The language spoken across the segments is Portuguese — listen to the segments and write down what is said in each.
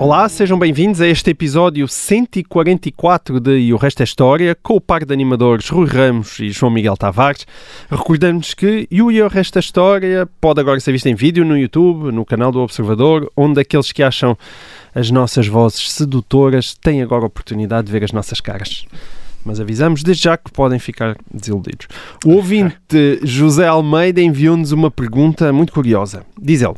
Olá, sejam bem-vindos a este episódio 144 de E o Resto é História, com o par de animadores Rui Ramos e João Miguel Tavares. Recordamos que E o Resto é História pode agora ser visto em vídeo no YouTube, no canal do Observador, onde aqueles que acham as nossas vozes sedutoras têm agora a oportunidade de ver as nossas caras. Mas avisamos desde já que podem ficar desiludidos. O ouvinte José Almeida enviou-nos uma pergunta muito curiosa. Diz ele: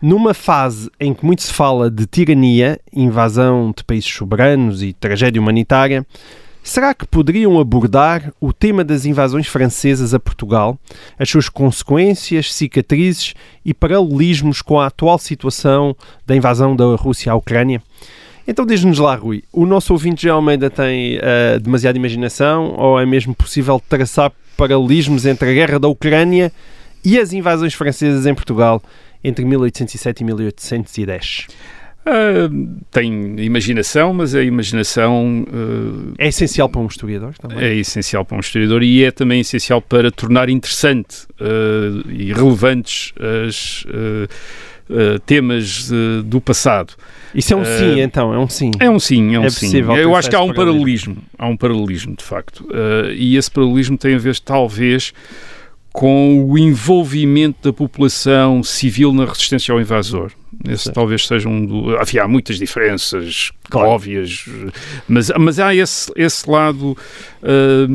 Numa fase em que muito se fala de tirania, invasão de países soberanos e tragédia humanitária, será que poderiam abordar o tema das invasões francesas a Portugal, as suas consequências, cicatrizes e paralelismos com a atual situação da invasão da Rússia à Ucrânia? Então diz-nos lá, Rui, o nosso ouvinte José Almeida tem eh, demasiada imaginação ou é mesmo possível traçar paralelismos entre a guerra da Ucrânia e as invasões francesas em Portugal entre 1807 e 1810? Ah, tem imaginação, mas a imaginação ah, É essencial para um historiador também. é essencial para um historiador e é também essencial para tornar interessante ah, e relevantes as ah, temas ah, do passado. Isso é um Eh, sim, então, é um sim. É um sim, é um É sim. possível Eu acho que há um paralelismo. Há um paralelismo, de facto. E esse paralelismo tem a ver, talvez, com o envolvimento da população civil na resistência ao invasor. Esse Certo. talvez seja um do... Enfim, há muitas diferenças Claro. óbvias, mas, mas há esse, esse lado ah,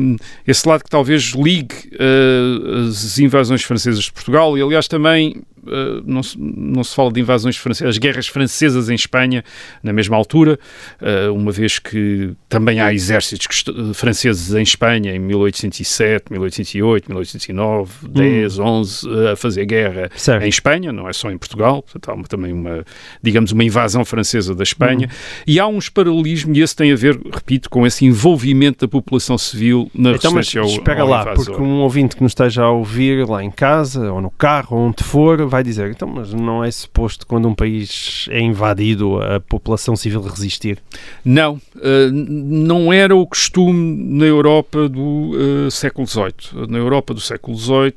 esse lado que talvez ligue ah, as invasões francesas de Portugal e aliás também ah, não, se, não se fala de invasões francesas, as guerras francesas em Espanha na mesma altura, ah, uma vez que também há exércitos franceses em Espanha em 1807, 1808, 1809, 10, 11 a fazer guerra Certo. em Espanha, não é só em Portugal, portanto, há uma- também uma, digamos, uma invasão francesa da Espanha, e há uns paralelismos, e esse tem a ver, repito, com esse envolvimento da população civil na Então, mas resistência ao, espera ao lá, invasor. porque um ouvinte que nos esteja a ouvir lá em casa, ou no carro, ou onde for, vai dizer, então, mas não é suposto quando um país é invadido a população civil resistir? Não, eh, n- não era o costume na Europa do eh, século XVIII. Na Europa do século XVIII,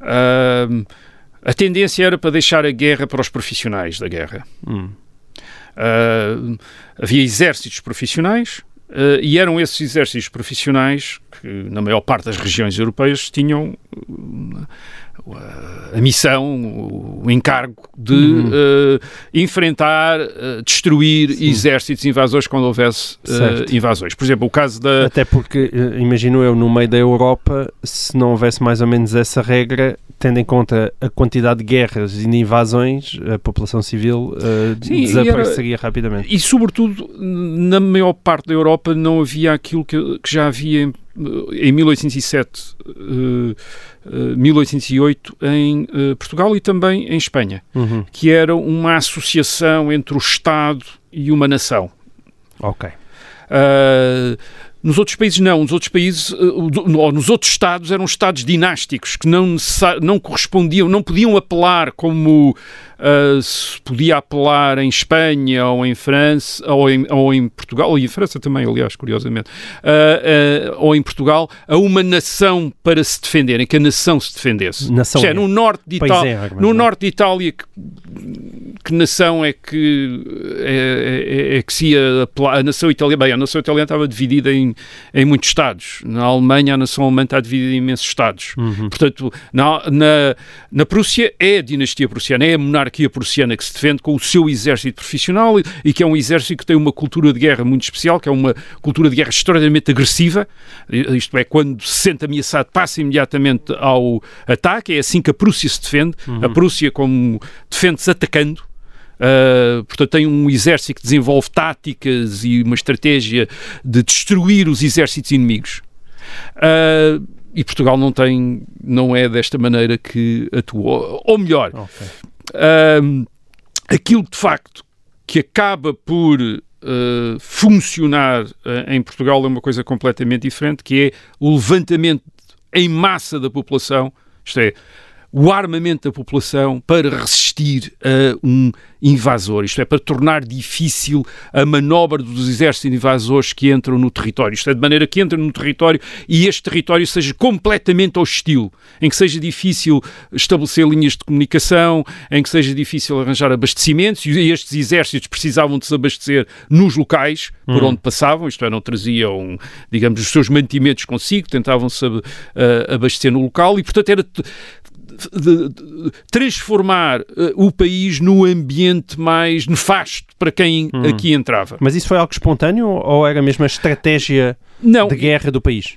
ah, a tendência era para deixar a guerra para os profissionais da guerra. Hum. Ah, havia exércitos profissionais ah, e eram esses exércitos profissionais que, na maior parte das regiões europeias, tinham a missão, o encargo de Uhum. ah, enfrentar, ah, destruir exércitos invasores quando houvesse Certo. invasões. Por exemplo, o caso da. Até porque, imagino eu, no meio da Europa, se não houvesse mais ou menos essa regra, tendo em conta a quantidade de guerras e de invasões, a população civil Sim, desapareceria rapidamente. E, sobretudo, na maior parte da Europa não havia aquilo que, que já havia em, em 1807, eh, eh, 1808 em eh, Portugal e também em Espanha, Uhum. que era uma associação entre o Estado e uma nação. Ok. Ah, nos outros países não, nos outros países, eh, ou nos outros estados eram estados dinásticos que não, não correspondiam, não podiam apelar como ah, se podia apelar em Espanha ou em França ou em, ou em Portugal, e em França também, aliás, curiosamente, ah, ah, ou em Portugal, a uma nação para se defenderem, que a nação se defendesse. Nação Isto é, é. no norte de Itália, armas, no é? norte de Itália, que, que nação é que é, é- é que se ia apelar? A nação italiana, bem, a nação italiana estava dividida em, em muitos estados. Na Alemanha, a nação alemã está dividida em imensos estados. Uhum. Portanto, na, na, na Prússia é a dinastia prussiana, é a monarquia prussiana que se defende com o seu exército profissional e, e que é um exército que tem uma cultura de guerra muito especial, que é uma cultura de guerra extraordinariamente agressiva. Isto é, quando se sente ameaçado, passa imediatamente ao ataque. É assim que a Prússia se defende. A Prússia, como defende-se atacando. Uh, portanto, tem um exército que desenvolve táticas e uma estratégia de destruir os exércitos inimigos. Uh, e Portugal não tem, não é desta maneira que atua. Ou melhor, Ok. uh, aquilo de facto que acaba por uh, funcionar uh, em Portugal é uma coisa completamente diferente, que é o levantamento em massa da população, isto é, o armamento da população para resistir a um invasor, isto é, para tornar difícil a manobra dos exércitos invasores que entram no território, isto é, de maneira que entram no território e este território seja completamente hostil, em que seja difícil estabelecer linhas de comunicação, em que seja difícil arranjar abastecimentos, e estes exércitos precisavam de se abastecer nos locais por hum. onde passavam, isto é, não traziam, digamos, os seus mantimentos consigo, tentavam-se uh, abastecer no local, e portanto era de, de transformar uh, o país no ambiente mais nefasto para quem hum. aqui entrava. Mas isso foi algo espontâneo ou era mesmo a estratégia Não, de guerra do país?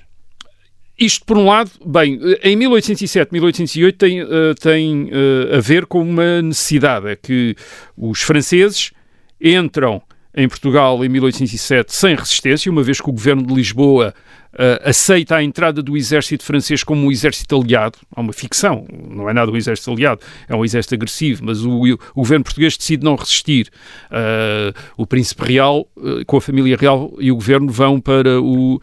Isto, por um lado, bem, em 1807, 1808 tem, uh, tem uh, a ver com uma necessidade, é que os franceses entram em Portugal em 1807 sem resistência, uma vez que o governo de Lisboa uh, aceita a entrada do exército francês como um exército aliado. É uma ficção, não é nada um exército aliado, é um exército agressivo, mas o, o governo português decide não resistir. Uh, o príncipe real, uh, com a família real e o governo vão para o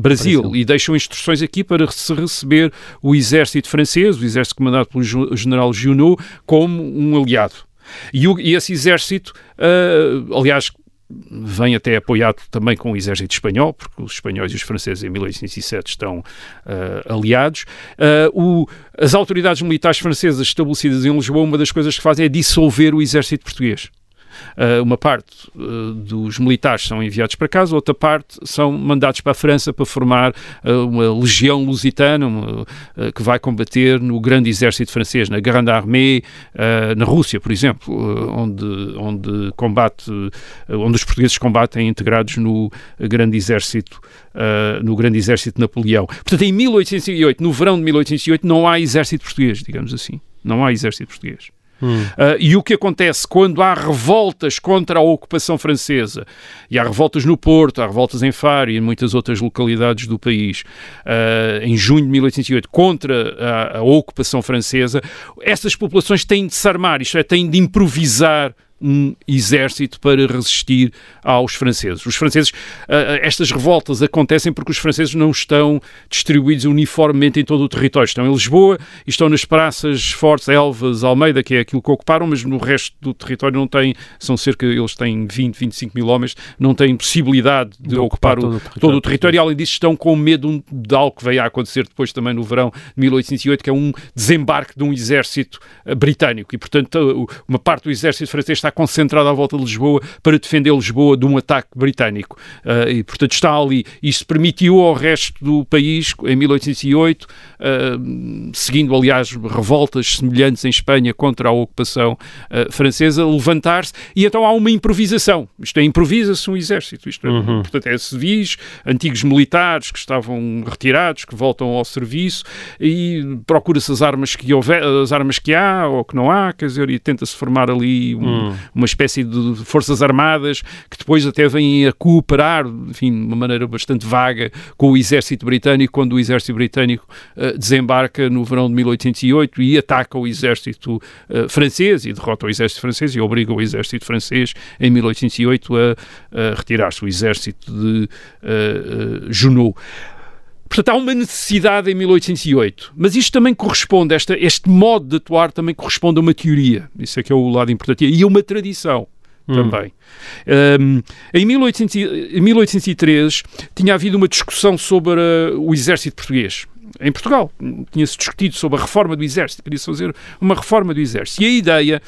Brasil, Brasil, e deixam instruções aqui para se receber o exército francês, o exército comandado pelo general Junot, como um aliado. E, o, e esse exército, aliás, vem até apoiado também com o exército espanhol, porque os espanhóis e os franceses em 1807 estão uh, aliados. Uh, o, as autoridades militares francesas estabelecidas em Lisboa, uma das coisas que fazem é dissolver o exército português. Uh, uma parte uh, dos militares são enviados para casa, outra parte são mandados para a França para formar uh, uma legião lusitana uma, que vai combater no grande exército francês, na Grande Armée, na Rússia, por exemplo, onde, onde, combate, onde os portugueses combatem integrados no grande exército, no grande exército de Napoleão. Portanto, em 1808, no verão de 1808, não há exército português, digamos assim. Não há exército português. Hum. Uh, e o que acontece quando há revoltas contra a ocupação francesa, e há revoltas no Porto, há revoltas em Faro e em muitas outras localidades do país, uh, em junho de 1808, contra a, a ocupação francesa, essas populações têm de se armar, isto é, têm de improvisar um exército para resistir aos franceses. Os franceses, uh, estas revoltas acontecem porque os franceses não estão distribuídos uniformemente em todo o território. Estão em Lisboa e estão nas praças fortes, Elvas, Almeida, que é aquilo que ocuparam, mas no resto do território não têm, são cerca, eles têm 20, 25 mil homens, não têm possibilidade de, de ocupar, ocupar, todo o, território. todo o território. E além disso, estão com medo de algo que veio a acontecer depois também no verão de 1808, que é um desembarque de um exército uh, britânico. E, portanto, uma parte do exército francês está concentrada à volta de Lisboa para defender Lisboa de um ataque britânico. Uh, e, portanto, está ali. Isso permitiu ao resto do país, em 1808, uh, ah, seguindo, aliás, revoltas semelhantes em Espanha contra a ocupação uh, francesa, levantar-se. E então há uma improvisação. Isto é, improvisa-se um exército. Isto é, uhum. Portanto, é civis, antigos militares que estavam retirados, que voltam ao serviço e procura-se as armas que houver, as armas que há ou que não há, quer dizer, e tenta-se formar ali um, uhum uma espécie de forças armadas que depois até vêm a cooperar, enfim, de uma maneira bastante vaga com o exército britânico, quando o exército britânico uh, desembarca no verão de 1808 e ataca o exército uh, francês e derrota o exército francês e obriga o exército francês em 1808 a, a retirar-se, o exército de uh, Junot. Portanto, há uma necessidade em 1808, mas isto também corresponde, esta, este modo de atuar também corresponde a uma teoria, isso é que é o lado importante, e a uma tradição. Hum. Também. Um, em, 1800, em 1803 tinha havido uma discussão sobre uh, o exército português em Portugal. Tinha-se discutido sobre a reforma do exército, queria-se fazer uma reforma do exército. E a ideia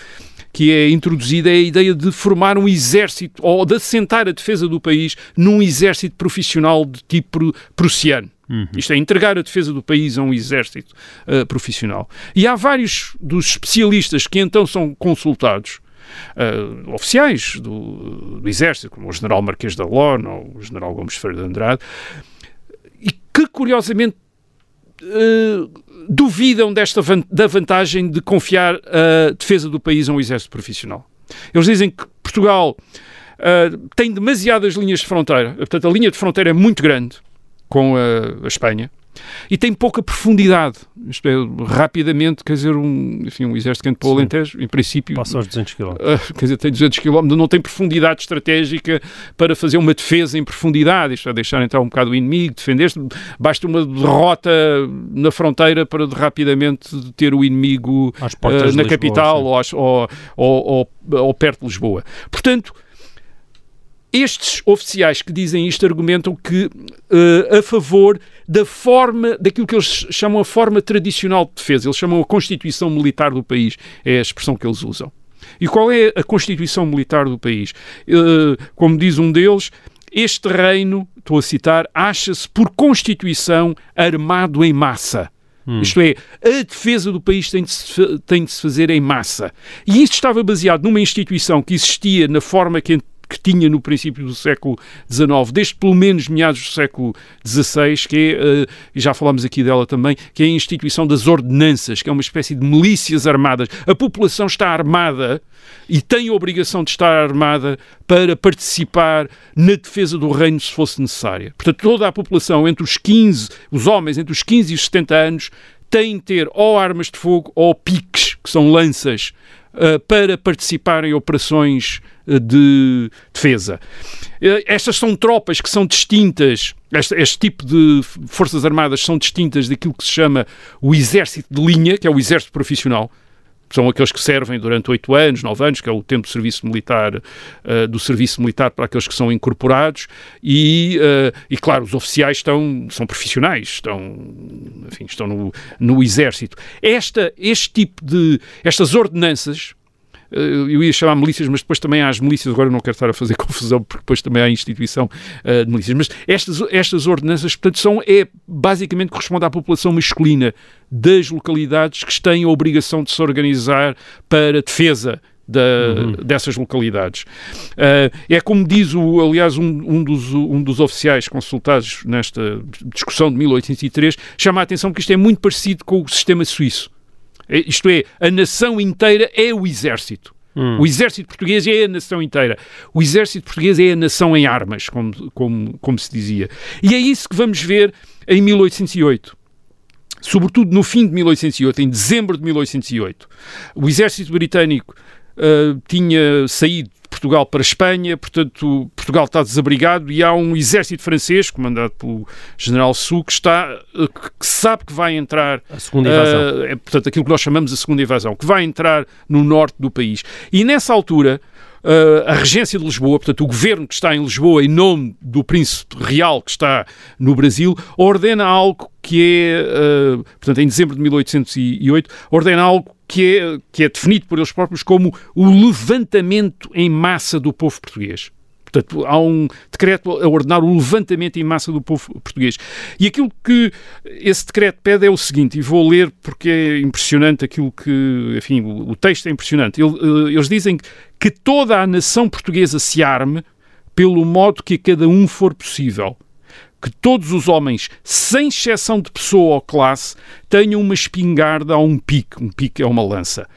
que é introduzida é a ideia de formar um exército, ou de assentar a defesa do país num exército profissional de tipo prussiano. Uhum. Isto é, entregar a defesa do país a um exército uh, profissional. E há vários dos especialistas que então são consultados, uh, oficiais do, do, Exército, como o general Marquês da Lona ou o general Gomes Ferreira de Andrade, e que curiosamente uh, duvidam desta van da vantagem de confiar a defesa do país a um exército profissional. Eles dizem que Portugal uh, tem demasiadas linhas de fronteira, portanto, a linha de fronteira é muito grande com a, a Espanha e tem pouca profundidade. Isto é, rapidamente, quer dizer, um, enfim, um exército que entra para o Alentejo, em princípio... Passa aos 200 km. Uh, quer dizer, tem 200 km, não tem profundidade estratégica para fazer uma defesa em profundidade, isto é, deixar entrar um bocado o inimigo, defender-se, basta uma derrota na fronteira para rapidamente ter o inimigo uh, na Lisboa, capital ou, ou, ou, ou perto de Lisboa. Portanto, estes oficiais que dizem isto argumentam que uh, a favor da forma, daquilo que eles chamam a forma tradicional de defesa. Eles chamam a Constituição Militar do país, é a expressão que eles usam. E qual é a Constituição Militar do país? Uh, como diz um deles, este reino, estou a citar, acha-se por Constituição armado em massa. Hum. Isto é, a defesa do país tem de, se, tem de se fazer em massa. E isto estava baseado numa instituição que existia na forma que que tinha no princípio do século XIX, desde pelo menos meados do século XVI, que é, uh, já falámos aqui dela também, que é a instituição das ordenanças, que é uma espécie de milícias armadas. A população está armada e tem a obrigação de estar armada para participar na defesa do reino se fosse necessária. Portanto, toda a população entre os 15, os homens entre os 15 e os 70 anos, têm de ter ou armas de fogo ou piques, que são lanças, para participar em operações de defesa. Eh, estas são tropas que são distintas, este, este, tipo de forças armadas são distintas daquilo que se chama o exército de linha, que é o exército profissional. São aqueles que servem durante oito anos, nove anos, que é o tempo de serviço militar, uh, do serviço militar para aqueles que são incorporados, e, uh, e claro, os oficiais estão, são profissionais, estão, enfim, estão no, no exército. Esta, este tipo de, estas ordenanças, eu ia chamar milícias, mas depois também há as milícias, agora não quero estar a fazer confusão, porque depois também há a instituição uh, de milícias, mas estas, estas ordenanças, portanto, são, é, basicamente corresponde à população masculina das localidades que têm a obrigação de se organizar para defesa da, uhum. dessas localidades. Uh, é como diz, o, aliás, um, um, dos, um dos oficiais consultados nesta discussão de 1803, chama a atenção que isto é muito parecido com o sistema suíço. É, isto é, a nação inteira é o exército. Hum. O exército português é a nação inteira. O exército português é a nação em armas, como, como, como se dizia. E é isso que vamos ver em 1808 sobretudo no fim de 1808, em dezembro de 1808. O exército britânico uh, tinha saído Portugal para a Espanha, portanto, Portugal está desabrigado e há um exército francês, comandado pelo general Sou, que, está, que sabe que vai entrar... A segunda invasão. Uh, é, portanto, aquilo que nós chamamos de segunda invasão, que vai entrar no norte do país. E nessa altura... Uh, a regência de Lisboa, portanto, o governo que está em Lisboa, em nome do príncipe real que está no Brasil, ordena algo que é, uh, portanto, em dezembro de 1808, ordena algo que é, que é definido por eles próprios como o levantamento em massa do povo português. Portanto, há um decreto a ordenar o levantamento em massa do povo português. E aquilo que esse decreto pede é o seguinte, e vou ler porque é impressionante aquilo que, enfim, o, texto é impressionante. Eh, eles dizem que toda a nação portuguesa se arme pelo modo que a cada um for possível que todos os homens, sem exceção de pessoa ou classe, tenham uma espingarda ou um pique. Um pique é uma lança.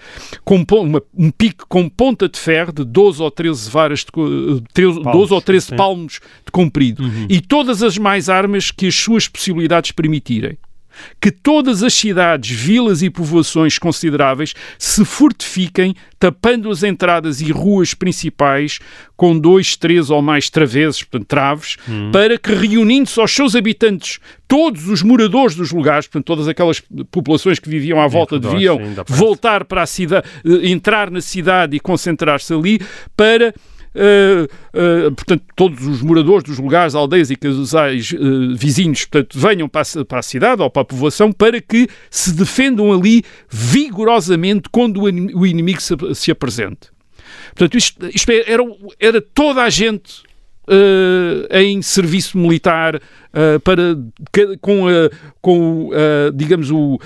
Com uma, um pique com ponta de ferro de 12 ou 13 varas, de, 13, palmos, 12 ou 13 sim. palmos de comprido. Uhum. E todas as mais armas que as suas possibilidades permitirem que todas as cidades, vilas e povoações consideráveis se fortifiquem, tapando as entradas e ruas principais com dois, três ou mais traveses, portanto, traves, hum. para que, reunindo-se aos seus habitantes, todos os moradores dos lugares, portanto, todas aquelas populações que viviam à volta deviam voltar para a cidade, eh, entrar na cidade e concentrar-se ali, para Uh, portanto, todos os moradores dos lugares, aldeias e casais uh, vizinhos, portanto, venham para a, para a, cidade ou para a povoação para que se defendam ali vigorosamente quando o inimigo se, se apresente. Portanto, isto, isto era, era toda a gente em serviço militar uh, para, com, uh, com digamos, o,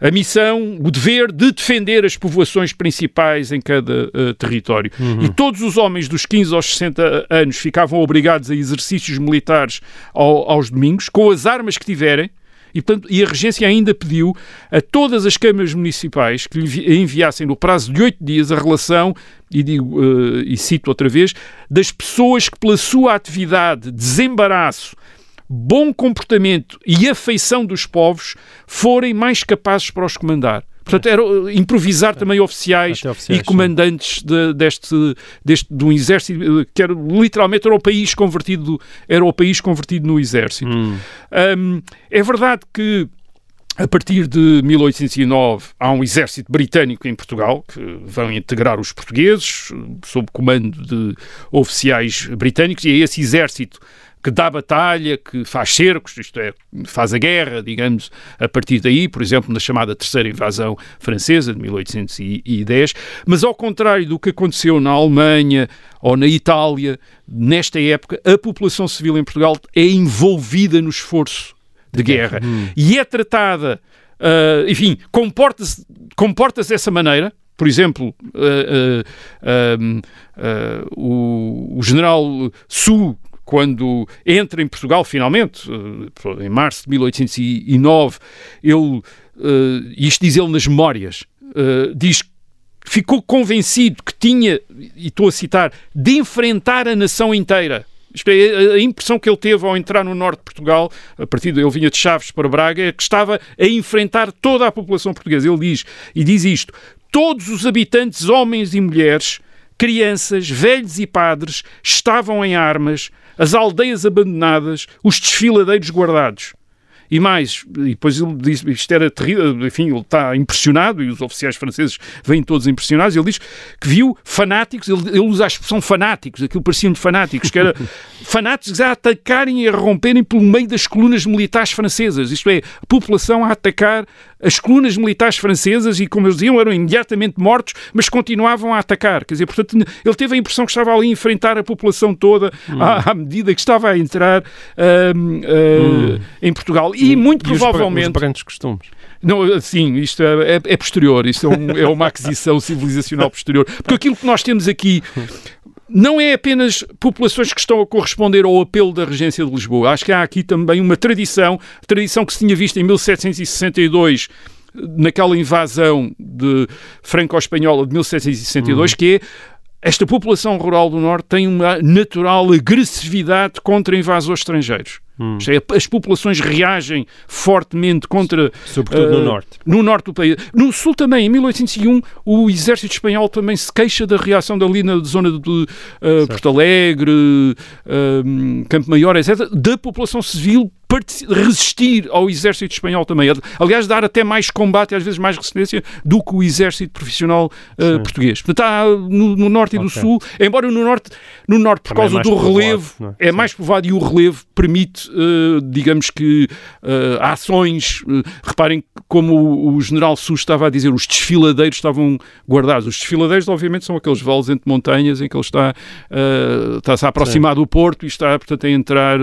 a missão, o dever de defender as povoações principais em cada território. Uhum. E todos os homens dos 15 aos 60 anos ficavam obrigados a exercícios militares ao, aos domingos, com as armas que tiverem, e, portanto, e a regência ainda pediu a todas as câmaras municipais que lhe enviassem no prazo de oito dias a relação, e, digo, uh, e cito outra vez, das pessoas que pela sua atividade, desembaraço bom comportamento e afeição dos povos forem mais capazes para os comandar. Portanto, era uh, improvisar também oficiais, oficiais, e comandantes de, deste, deste, de um exército uh, que era, literalmente era o país convertido, era o país convertido no exército. Hum. Um, é verdade que a partir de 1809 há um exército britânico em Portugal que vão integrar os portugueses sob comando de oficiais britânicos e é esse exército que dá batalha, que faz cercos, isto é, faz a guerra, digamos, a partir daí, por exemplo, na chamada Terceira Invasão Francesa de 1810, mas ao contrário do que aconteceu na Alemanha ou na Itália, nesta época, a população civil em Portugal é envolvida no esforço de guerra. e é tratada, uh, enfim, comporta-se comporta dessa maneira. Por exemplo, uh, uh, o, o general Su quando entra em Portugal, finalmente, em março de 1809, ele, isto diz ele nas memórias, diz que ficou convencido que tinha, e estou a citar, de enfrentar a nação inteira. Isto é, a impressão que ele teve ao entrar no norte de Portugal, a partir de ele vinha de Chaves para Braga, é que estava a enfrentar toda a população portuguesa. Ele diz, e diz isto, todos os habitantes, homens e mulheres, crianças, velhos e padres, estavam em armas, as aldeias abandonadas, os desfiladeiros guardados. E mais, e depois ele diz, isto era terrível, enfim, ele está impressionado, e os oficiais franceses vêm todos impressionados, ele diz que viu fanáticos, ele, ele usa a expressão fanáticos, aquilo pareciam-lhe fanáticos, que era fanáticos a atacarem e a romperem pelo meio das colunas militares francesas, isto é, a população a atacar as colunas militares francesas e, como eles diziam, eram imediatamente mortos, mas continuavam a atacar. Quer dizer, portanto, ele teve a impressão que estava ali a enfrentar a população toda hum. à, à, medida que estava a entrar uh, uh, hum. em Portugal. E, muito e provavelmente. Os brancos costumes. Não, sim, isto é, é, é posterior, isto é, um, é uma aquisição civilizacional posterior. Porque aquilo que nós temos aqui não é apenas populações que estão a corresponder ao apelo da Regência de Lisboa. Acho que há aqui também uma tradição, tradição que se tinha visto em 1762 naquela invasão de franco-espanhola de 1762, uhum. que é esta população rural do Norte tem uma natural agressividade contra invasores estrangeiros. Hum. É, as populações reagem fortemente contra. Sobretudo uh, no norte. No norte do país. No sul também, em 1801, o exército espanhol também se queixa da reação dali na zona de uh, Porto Alegre, uh, Campo Maior, etc., da população civil resistir ao exército espanhol também. Aliás, dar até mais combate, às vezes mais resistência, do que o exército profissional uh, português. Portanto, está no, no norte okay. e do sul, embora no norte, no norte por também causa é do relevo, é, é mais povoado e o relevo permite, uh, digamos que, uh, ações. reparem como o, o general Sul estava a dizer, os desfiladeiros estavam guardados. Os desfiladeiros, obviamente, são aqueles vales entre montanhas em que ele está, está-se a aproximar Sim. do porto e está, portanto, a entrar,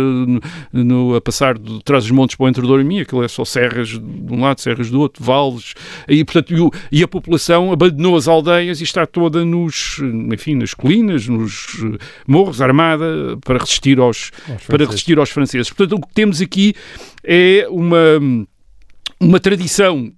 no a passar de trás dos montes para o entre Douro e mim, aquilo é só serras de um lado, serras do outro, vales, e, portanto, e, o, e, a população abandonou as aldeias e está toda nos, enfim, nas colinas, nos eh, morros, armada, para resistir aos, aos para resistir aos franceses. Portanto, o que temos aqui é uma uma tradição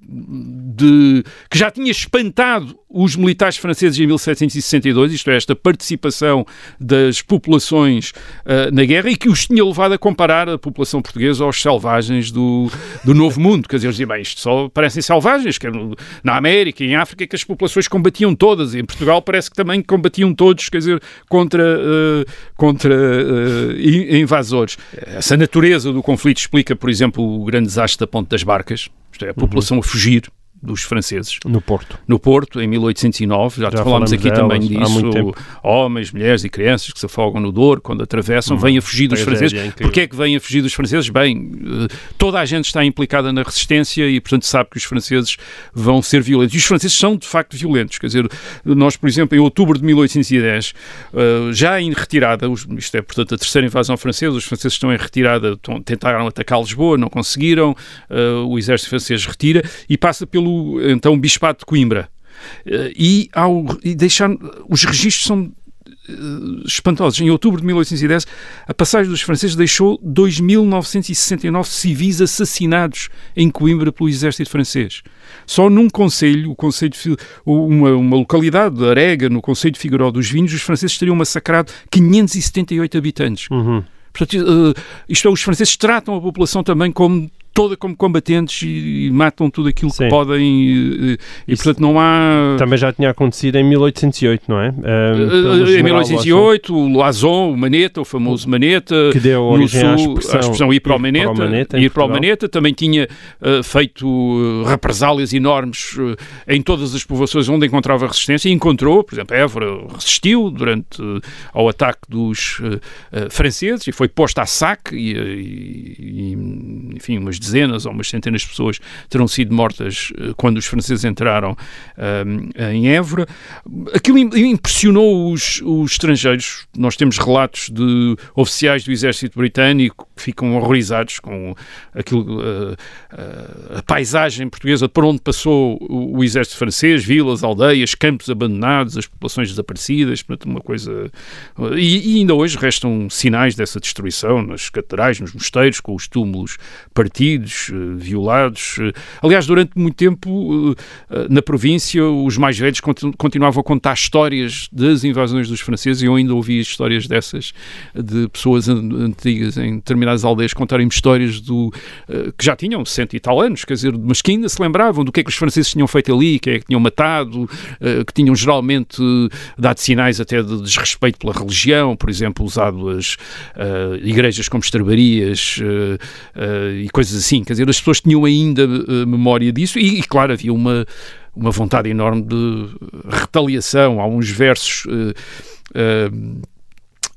de, que já tinha espantado os militares franceses em 1762, isto é, esta participação das populações uh, na guerra e que os tinha levado a comparar a população portuguesa aos selvagens do, do Novo Mundo. Quer dizer, eles diziam, bem, isto só parecem selvagens, que na América e em África que as populações combatiam todas, e em Portugal parece que também combatiam todos, quer dizer, contra, uh, contra uh, invasores. Essa natureza do conflito explica, por exemplo, o grande desastre da Ponte das Barcas, isto é, a população uhum. a fugir dos franceses. No Porto. No Porto, em 1809, já, já falámos aqui também disso, homens, mulheres e crianças que se afogam no Douro quando atravessam, hum, vêm a fugir dos franceses. É, é Porquê é que vêm a fugir dos franceses? Bem, eh, toda a gente está implicada na resistência e, portanto, sabe que os franceses vão ser violentos. E os franceses são, de facto, violentos. Quer dizer, nós, por exemplo, em outubro de 1810, eh, já em retirada, isto é, portanto, a terceira invasão francesa, os franceses estão em retirada, tentaram atacar Lisboa, não conseguiram, eh, o exército francês retira e passa pelo então Bispado de Coimbra. Eh, e, ao, e deixar, os registros são eh, espantosos. Em outubro de 1810, a passagem dos franceses deixou 2.969 civis assassinados em Coimbra pelo exército francês. Só num conselho, o conselho de, uma, uma localidade de Arega, no conselho de Figueiró dos Vinhos, os franceses teriam massacrado 578 habitantes. Uhum. Portanto, uh, isto é, os franceses tratam a população também como toda como combatentes e, e matam tudo aquilo Sim. que podem e, e, portanto não há Também já tinha acontecido em 1808, não é? Um, Uh, general em 1808, o Loison, o Maneta, o famoso Maneta, Que deu no origem à sul, expressão ir para o Maneta, Maneta, em ir para o. Maneta, também tinha uh, feito uh, represálias enormes uh, em todas as povoações onde encontrava resistência, e encontrou, por exemplo, Évora resistiu durante ao ataque dos franceses e foi posta a saque e, e- e, enfim, umas dezenas ou umas centenas de pessoas terão sido mortas uh, quando os franceses entraram um, em Évora. Aquilo im- impressionou os, os estrangeiros. Nós temos relatos de oficiais do exército britânico que ficam horrorizados com aquilo, uh, uh, a paisagem portuguesa por onde passou o, o exército francês, vilas, aldeias, campos abandonados, as populações desaparecidas, portanto, uma coisa. E, e ainda hoje restam sinais dessa destruição nas catedrais, nos mosteiros, com os túmulos partidos, eh, violados. Eh, Aliás, durante muito tempo, eh, na província, os mais velhos continu- continuavam a contar histórias das invasões dos franceses e eu ainda ouvi histórias dessas de pessoas an- antigas em determinadas aldeias contarem-me histórias do, que já tinham cento e tal anos, quer dizer, mas que ainda se lembravam do que é que os franceses tinham feito ali, quem é que tinham matado, que tinham geralmente dado sinais até de desrespeito pela religião, por exemplo, usado as igrejas como estrebarias e coisas assim. Quer dizer, as pessoas tinham ainda eh, memória disso e, e, claro, havia uma, uma vontade enorme de retaliação. Há uns versos. eh,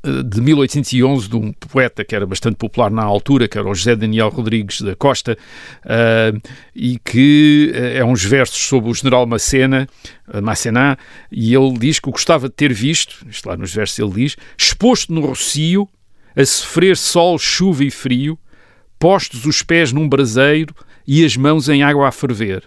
eh, de 1811 de um poeta que era bastante popular na altura, que era o José Daniel Rodrigues da Costa, ah, e que eh, é uns versos sobre o general Macena, Macená, e ele diz que o gostava de ter visto, isto lá nos versos ele diz, exposto no rocio, a sofrer sol, chuva e frio, postos os pés num braseiro e as mãos em água a ferver,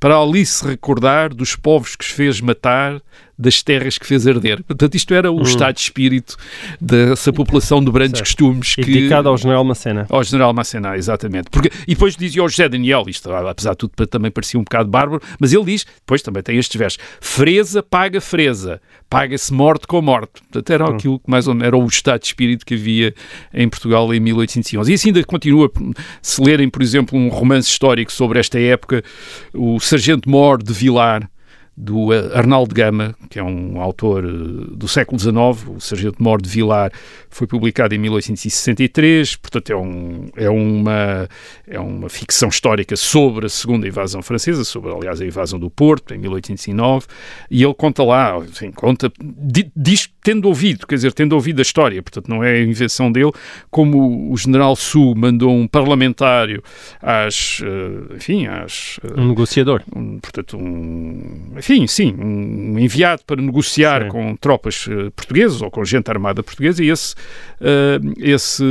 para ali se recordar dos povos que fez matar, das terras que fez arder. Portanto, isto era o estado de espírito dessa população de grandes Certo. costumes que... dedicado ao general Macena. Ao general Macená, exatamente. Porque, e depois dizia ao José Daniel, isto apesar de tudo também parecia um bocado bárbaro, mas ele diz, depois também tem estes versos, fresa paga fresa, paga-se morte com morte. Portanto, era aquilo que mais ou menos era o estado de espírito que havia em Portugal em 1811. E assim ainda continua, se lerem, por exemplo, um romance histórico sobre esta época, o Sargento Mor de Vilar, do eh, Arnaldo Gama, que é um autor eh, do século XIX, o Sargento Mor de Vilar, foi publicado em 1863, portanto é, um, é, uma, é uma ficção histórica sobre a segunda invasão francesa, sobre, aliás, a invasão do Porto, em 1809, e ele conta lá, enfim, conta, di- diz tendo ouvido, quer dizer, tendo ouvido a história, portanto não é a invenção dele, como o general Su mandou um parlamentário às, eh, enfim, às... eh, Um negociador. um, portanto, um, enfim, sim, um enviado para negociar Sim. com tropas eh, portuguesas ou com gente armada portuguesa e esse, esse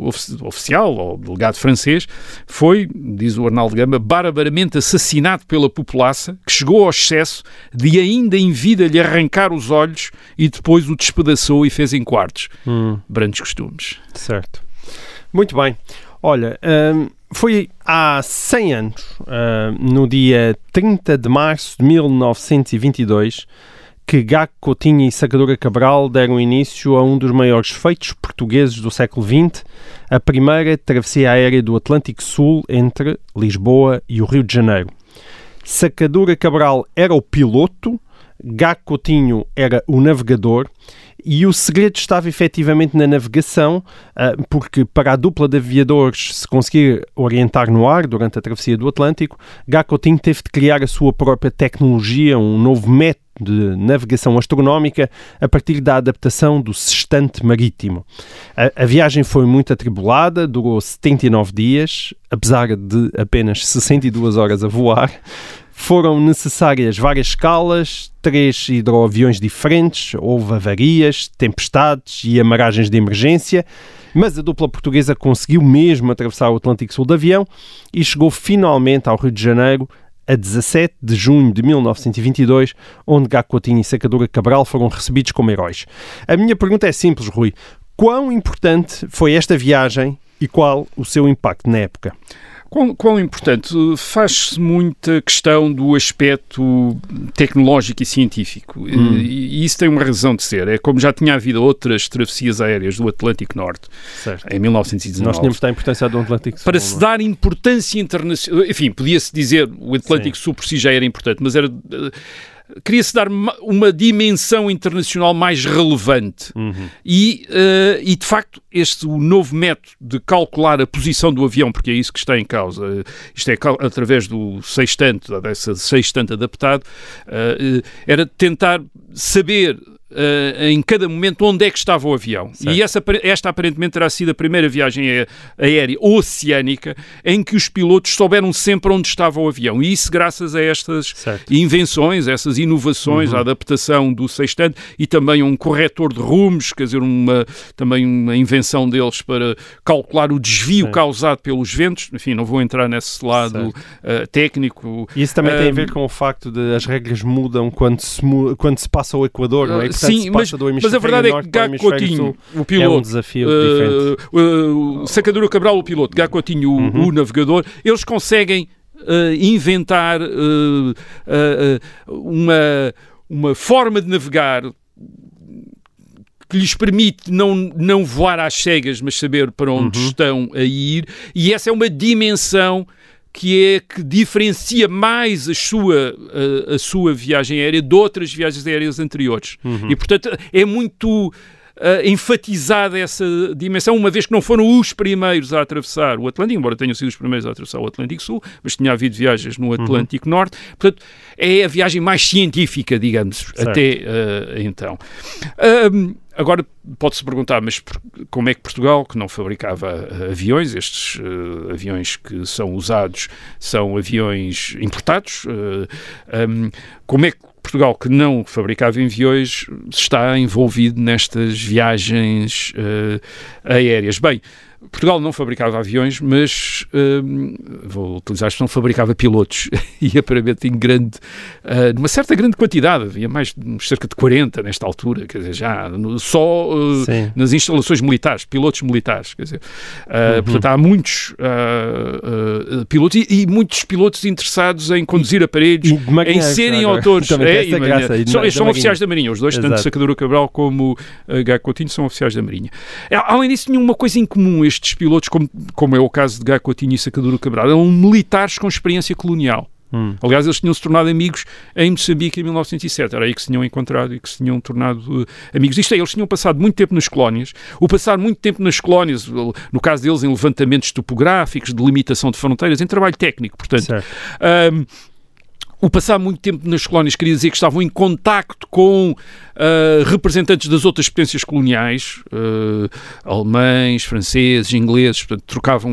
ofi- oficial ou delegado francês foi, diz o Arnaldo Gama, barbaramente assassinado pela populaça que chegou ao excesso de ainda em vida lhe arrancar os olhos e depois o despedaçou e fez em quartos. Hum, Brandos costumes. certo. Muito bem. Olha, hum, foi há 100 anos, hum, no dia 30 de março de 1922, que Gago Coutinho e Sacadura Cabral deram início a um dos maiores feitos portugueses do século XX, a primeira travessia aérea do Atlântico Sul entre Lisboa e o Rio de Janeiro. Sacadura Cabral era o piloto, Gago Coutinho era o navegador e o segredo estava efetivamente na navegação, ah, porque para a dupla de aviadores se conseguir orientar no ar durante a travessia do Atlântico, Gago Coutinho teve de criar a sua própria tecnologia, um novo método de navegação astronómica a partir da adaptação do sextante marítimo. A, a viagem foi muito atribulada, durou 79 dias, apesar de apenas 62 horas a voar. Foram necessárias várias escalas, três hidroaviões diferentes, houve avarias, tempestades e amaragens de emergência, mas a dupla portuguesa conseguiu mesmo atravessar o Atlântico Sul de avião e chegou finalmente ao Rio de Janeiro a 17 de junho de 1922, onde Gago Coutinho e Sacadura Cabral foram recebidos como heróis. A minha pergunta é simples, Rui. Quão importante foi esta viagem e qual o seu impacto na época? Quão, quão importante? Faz-se muita questão do aspecto tecnológico e científico. Hum. E, e isso tem uma razão de ser. É como já tinha havido outras travessias aéreas do Atlântico Norte Certo. em 1919. Nós tínhamos da importância do Atlântico Sul. para se é? dar importância internacional. Enfim, podia-se dizer o Atlântico Sul por si já era importante, mas era. Queria-se dar ma- uma dimensão internacional mais relevante. Uhum. E, eh, e, de facto, este o novo método de calcular a posição do avião, porque é isso que está em causa, eh, isto é através do sextante, dessa sextante adaptado, eh, era tentar saber eh, em cada momento onde é que estava o avião. E essa, esta aparentemente terá sido a primeira viagem aé- aérea oceânica em que os pilotos souberam sempre onde estava o avião. E isso graças a estas Certo. invenções, essas inovações, a adaptação do sextante e também um corretor de rumos, quer dizer, uma, também uma invenção deles para calcular o desvio causado pelos ventos. Enfim, não vou entrar nesse lado eh, técnico. E isso também tem a ver com o facto de as regras mudam quando se, quando se passa o Equador, não é? Portanto, Sim, mas, do mas a verdade é que Gago Coutinho, o é um piloto, desafio Uh, diferente. uh, uh, Sacadura Cabral, o piloto, Gago Coutinho, o, Uhum. o navegador, eles conseguem uh, inventar uh, uh, uma, uma forma de navegar que lhes permite não, não voar às cegas, mas saber para onde Uhum. estão a ir, e essa é uma dimensão que é que diferencia mais a sua, a, a sua viagem aérea de outras viagens aéreas anteriores. Uhum. E, portanto, é muito ah, enfatizada essa dimensão, uma vez que não foram os primeiros a atravessar o Atlântico, embora tenham sido os primeiros a atravessar o Atlântico Sul, mas tinha havido viagens no Atlântico Norte. Portanto, é a viagem mais científica, digamos, Certo. até ah, então. Agora pode-se perguntar, mas como é que Portugal, que não fabricava ah, aviões, estes ah, aviões que são usados são aviões importados, ah, ahm, como é que Portugal, que não fabricava aviões, está envolvido nestas viagens ah, aéreas? Bem, Portugal não fabricava aviões, mas hum, vou utilizar a expressão, fabricava pilotos e aparentemente em grande, ah, numa certa grande quantidade, havia mais de cerca de 40 nesta altura, quer dizer, já no- só Sim. nas instalações militares, pilotos militares, quer dizer, ah, portanto há muitos pilotos e, e muitos pilotos interessados em conduzir aparelhos, em serem agora. autores. É, e graça, e são, estes são da oficiais da Marinha, os dois, tanto Exato. Sacadura Cabral como uh, Gago Coutinho, são oficiais da Marinha. É, Além disso, tinham uma coisa em comum estes pilotos, como, como é o caso de Gago Coutinho e Sacadura Cabral, eram militares com experiência colonial. Hum. Aliás, eles tinham se tornado amigos em Moçambique em 1907. Era aí que se tinham encontrado e que se tinham tornado uh, amigos. Isto é, eles tinham passado muito tempo nas colónias. O passar muito tempo nas colónias, no caso deles, em levantamentos topográficos, de limitação de fronteiras, em trabalho técnico, portanto. Certo. Um, o passar muito tempo nas colónias queria dizer que estavam em contacto com uh, representantes das outras potências coloniais, uh, alemães, franceses, ingleses, portanto, trocavam,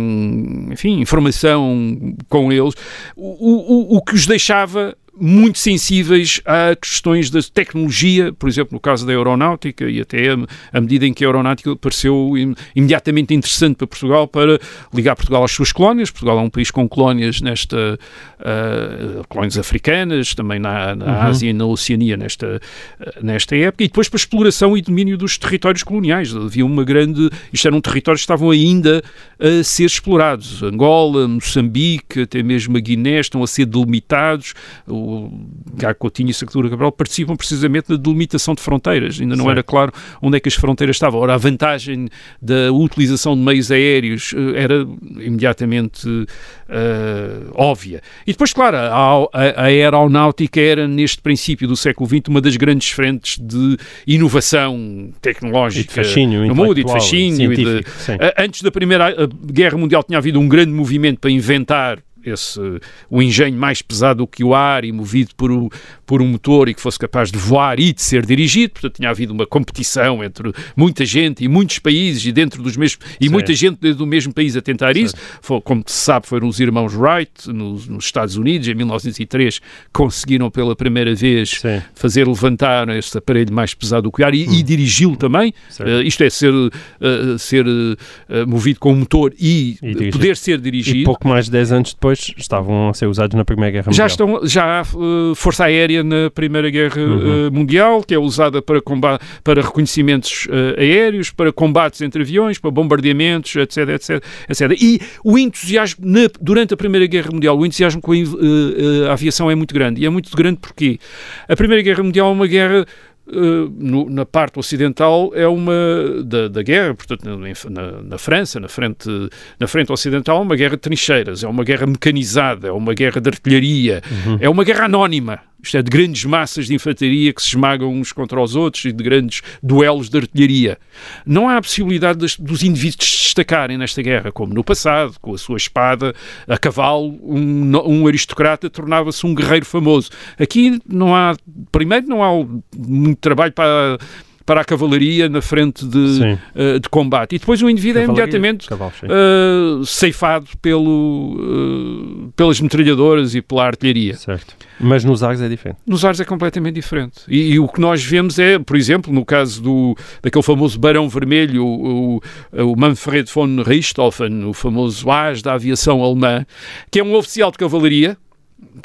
enfim, informação com eles, o, o, o que os deixava muito sensíveis a questões da tecnologia, por exemplo, no caso da aeronáutica, e até a, à medida em que a aeronáutica pareceu im- imediatamente interessante para Portugal, para ligar Portugal às suas colónias. Portugal é um país com colónias nesta, ah, colónias africanas, também na, na Ásia e na Oceania nesta, ah, nesta época, e depois para a exploração e domínio dos territórios coloniais. Havia uma grande. Isto eram territórios que estavam ainda a ser explorados. Angola, Moçambique, até mesmo a Guiné estão a ser delimitados. O Gago Coutinho e Sacadura Cabral participam precisamente da delimitação de fronteiras. Ainda não era claro onde é que as fronteiras estavam. Ora, a vantagem da utilização de meios aéreos eh, era imediatamente eh, óbvia. E depois, claro, a, a- a aeronáutica era, neste princípio do século XX, uma das grandes frentes de inovação tecnológica. E de fascínio no mundo, e de fascínio. e de- a- Antes da Primeira eh, Guerra Mundial tinha havido um grande movimento para inventar esse, o engenho mais pesado que o ar e movido por, o- por um motor e que fosse capaz de voar e de ser dirigido. Portanto, tinha havido uma competição entre muita gente e muitos países e dentro dos mesmos e Sim. muita gente dentro do mesmo país a tentar isso. Foi, como se sabe, foram os irmãos Wright nos, nos Estados Unidos em 1903 conseguiram pela primeira vez Sim. fazer levantar este aparelho mais pesado que o ar e, e dirigi-lo também. Hum. Eh, isto é ser, eh, ser eh, movido com um motor e, E poder ser E dirigido. pouco mais de 10 anos depois depois estavam a ser usados na Primeira Guerra Já, Mundial. estão, já há uh, força aérea na Primeira Guerra Uhum. uh, Mundial, que é usada para, comba- para reconhecimentos uh, aéreos, para combates entre aviões, para bombardeamentos, etc, etc, etc. E o entusiasmo, na- durante a Primeira Guerra Mundial, o entusiasmo com a, a aviação é muito grande. E é muito grande porque a Primeira Guerra Mundial é uma guerra no- na parte ocidental é uma da, da guerra, portanto na, na- França, na frente, na frente ocidental, uma guerra de trincheiras, é uma guerra mecanizada, é uma guerra de artilharia, é uma guerra anónima. Isto é de grandes massas de infantaria que se esmagam uns contra os outros e de grandes duelos de artilharia. Não há a possibilidade das- dos indivíduos se destacarem nesta guerra, como no passado, com a sua espada a cavalo, um, um aristocrata tornava-se um guerreiro famoso. Aqui não há, primeiro, não há muito trabalho para para a cavalaria na frente de, eh, de combate. E depois o indivíduo é Cavalaria, imediatamente cavalos, sim. eh, ceifado pelo, eh, pelas metralhadoras e pela artilharia. Certo. Mas nos ares é diferente. Nos ares é completamente diferente. E, e o que nós vemos é, por exemplo, no caso do, daquele famoso Barão Vermelho, o, o, o Manfred von Richthofen, o famoso as da aviação alemã, que é um oficial de cavalaria,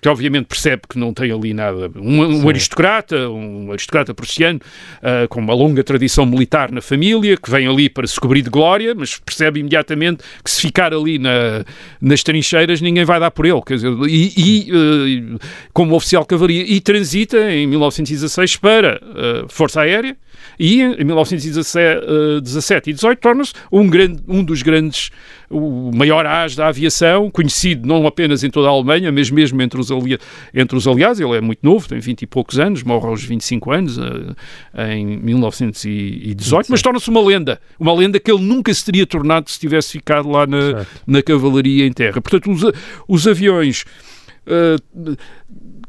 que obviamente percebe que não tem ali nada. Um, um aristocrata, um aristocrata prussiano, ah, com uma longa tradição militar na família, que vem ali para se cobrir de glória, mas percebe imediatamente que se ficar ali na- nas trincheiras ninguém vai dar por ele. Quer dizer, e, e, ah, como oficial de cavalaria, e transita em 1916 para a Força Aérea. E em 1917 e 18 torna-se um, grande, um dos grandes, o maior as da aviação, conhecido não apenas em toda a Alemanha, mas mesmo entre os, alia, entre os aliados. Ele é muito novo, tem 20 e poucos anos, morre aos 25 anos, eh, em 1918, mas torna-se uma lenda. Uma lenda que ele nunca se teria tornado se tivesse ficado lá na, Certo. na cavalaria em terra. Portanto, os, os aviões. eh,